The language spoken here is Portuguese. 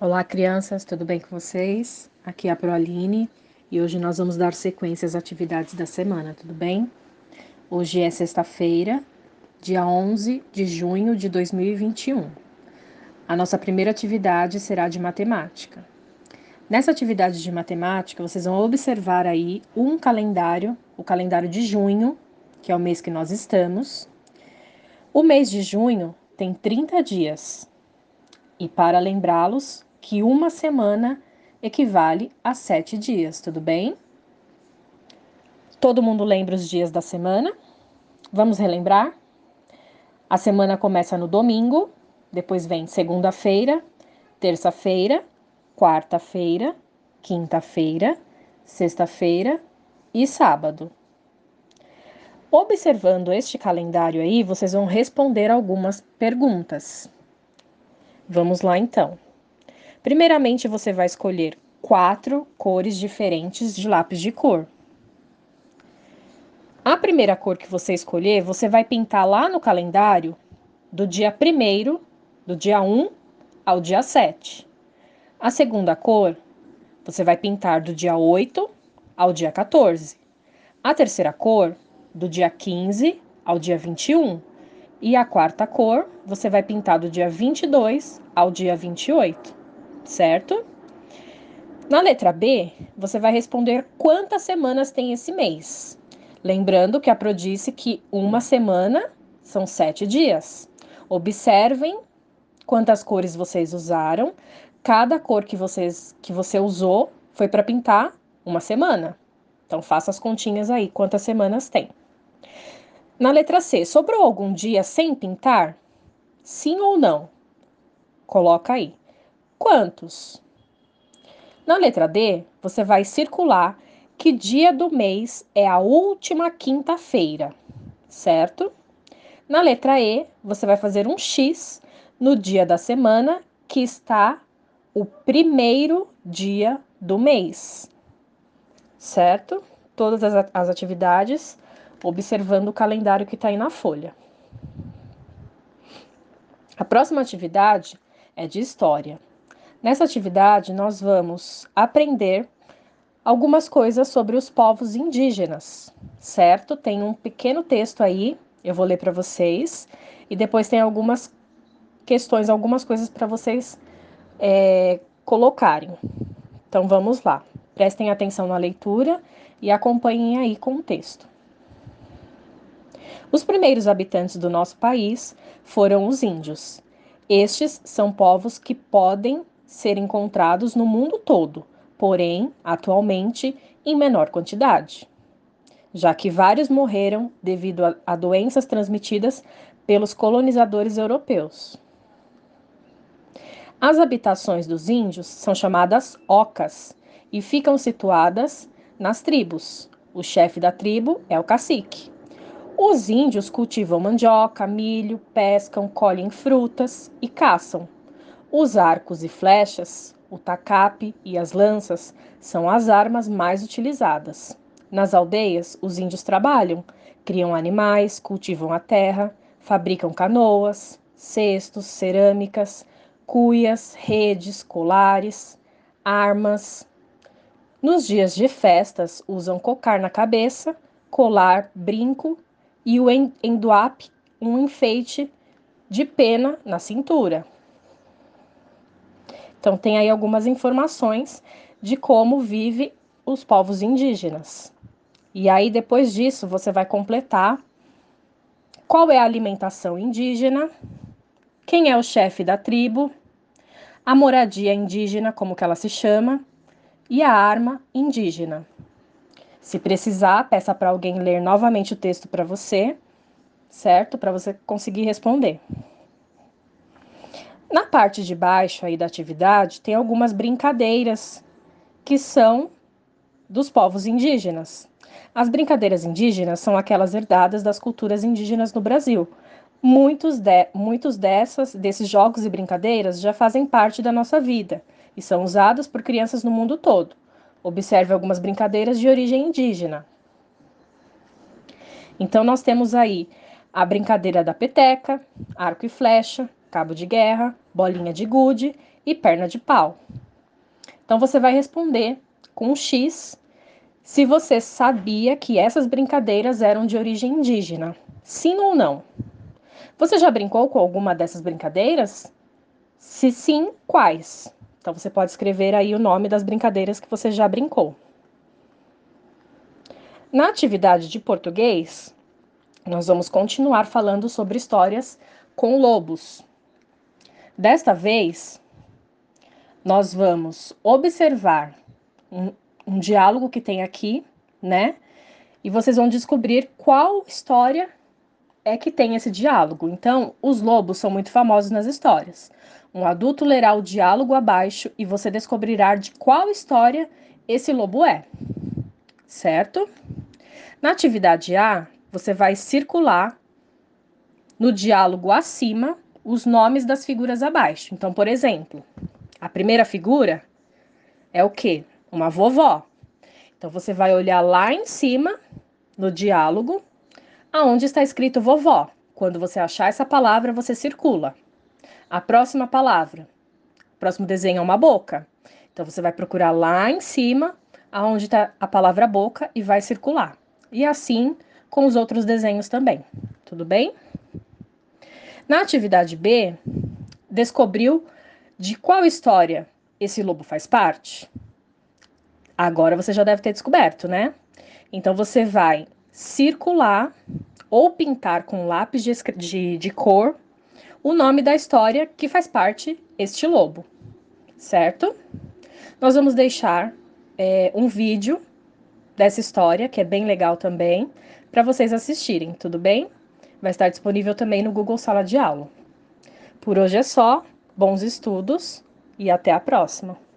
Olá, crianças, tudo bem com vocês? Aqui é a Proaline e hoje nós vamos dar sequência às atividades da semana, tudo bem? Hoje é sexta-feira, dia 11 de junho de 2021. A nossa primeira atividade será de matemática. Nessa atividade de matemática, vocês vão observar aí um calendário, o calendário de junho, que é o mês que nós estamos. O mês de junho tem 30 dias. E para lembrá-los, que uma semana equivale a sete dias, tudo bem? Todo mundo lembra os dias da semana? Vamos relembrar? A semana começa no domingo, depois vem segunda-feira, terça-feira, quarta-feira, quinta-feira, sexta-feira e sábado. Observando este calendário aí, vocês vão responder algumas perguntas. Vamos lá então. Primeiramente, você vai escolher quatro cores diferentes de lápis de cor. A primeira cor que você escolher, você vai pintar lá no calendário do dia 1 do dia 1 ao dia 7. A segunda cor, você vai pintar do dia 8 ao dia 14. A terceira cor, do dia 15 ao dia 21. E a quarta cor, você vai pintar do dia 22 ao dia 28 certo? Na letra B, você vai responder quantas semanas tem esse mês. Lembrando que a Pro disse que uma semana são sete dias. Observem quantas cores vocês usaram. Cada cor que, vocês, que você usou foi para pintar uma semana. Então, faça as continhas aí, quantas semanas tem. Na letra C, sobrou algum dia sem pintar? Sim ou não? Coloca aí. Quantos? Na letra D, você vai circular que dia do mês é a última quinta-feira, certo? Na letra E, você vai fazer um X no dia da semana que está o primeiro dia do mês, certo? Todas as, atividades observando o calendário que está aí na folha. A próxima atividade é de história. Nessa atividade, nós vamos aprender algumas coisas sobre os povos indígenas, certo? Tem um pequeno texto aí, eu vou ler para vocês, e depois tem algumas questões, algumas coisas para vocês é, colocarem. Então vamos lá, prestem atenção na leitura e acompanhem aí com o texto. Os primeiros habitantes do nosso país foram os índios. Estes são povos que podem ser encontrados no mundo todo, porém, atualmente, em menor quantidade, já que vários morreram devido a, a doenças transmitidas pelos colonizadores europeus. As habitações dos índios são chamadas ocas e ficam situadas nas tribos. O chefe da tribo é o cacique. Os índios cultivam mandioca, milho, pescam, colhem frutas e caçam. Os arcos e flechas, o tacape e as lanças são as armas mais utilizadas. Nas aldeias, os índios trabalham, criam animais, cultivam a terra, fabricam canoas, cestos, cerâmicas, cuias, redes, colares, armas. Nos dias de festas, usam cocar na cabeça, colar, brinco e o enduape, um enfeite de pena na cintura. Então, tem aí algumas informações de como vive os povos indígenas. E aí, depois disso, você vai completar qual é a alimentação indígena, quem é o chefe da tribo, a moradia indígena, como que ela se chama, e a arma indígena. Se precisar, peça para alguém ler novamente o texto para você, certo? Para você conseguir responder. Na parte de baixo aí da atividade tem algumas brincadeiras que são dos povos indígenas. As brincadeiras indígenas são aquelas herdadas das culturas indígenas no Brasil. Muitos, de, muitos dessas, desses jogos e brincadeiras já fazem parte da nossa vida e são usados por crianças no mundo todo. Observe algumas brincadeiras de origem indígena. Então, nós temos aí a brincadeira da peteca, arco e flecha, cabo de guerra, bolinha de gude e perna de pau. Então você vai responder com um X se você sabia que essas brincadeiras eram de origem indígena. Sim ou não? Você já brincou com alguma dessas brincadeiras? Se sim, quais? Então você pode escrever aí o nome das brincadeiras que você já brincou. Na atividade de português, nós vamos continuar falando sobre histórias com lobos. Desta vez, nós vamos observar um, um diálogo que tem aqui, né? E vocês vão descobrir qual história é que tem esse diálogo. Então, os lobos são muito famosos nas histórias. Um adulto lerá o diálogo abaixo e você descobrirá de qual história esse lobo é. Certo? Na atividade A, você vai circular no diálogo acima os nomes das figuras abaixo. Então, por exemplo, a primeira figura é o quê? Uma vovó. Então você vai olhar lá em cima no diálogo aonde está escrito vovó. Quando você achar essa palavra, você circula. A próxima palavra, o próximo desenho é uma boca. Então você vai procurar lá em cima aonde está a palavra boca e vai circular. E assim com os outros desenhos também. Tudo bem? Na atividade B, descobriu de qual história esse lobo faz parte? Agora você já deve ter descoberto, né? Então você vai circular ou pintar com lápis de, de, de cor o nome da história que faz parte este lobo, certo? Nós vamos deixar é, um vídeo dessa história, que é bem legal também, para vocês assistirem, tudo bem? Vai estar disponível também no Google Sala de Aula. Por hoje é só, bons estudos e até a próxima!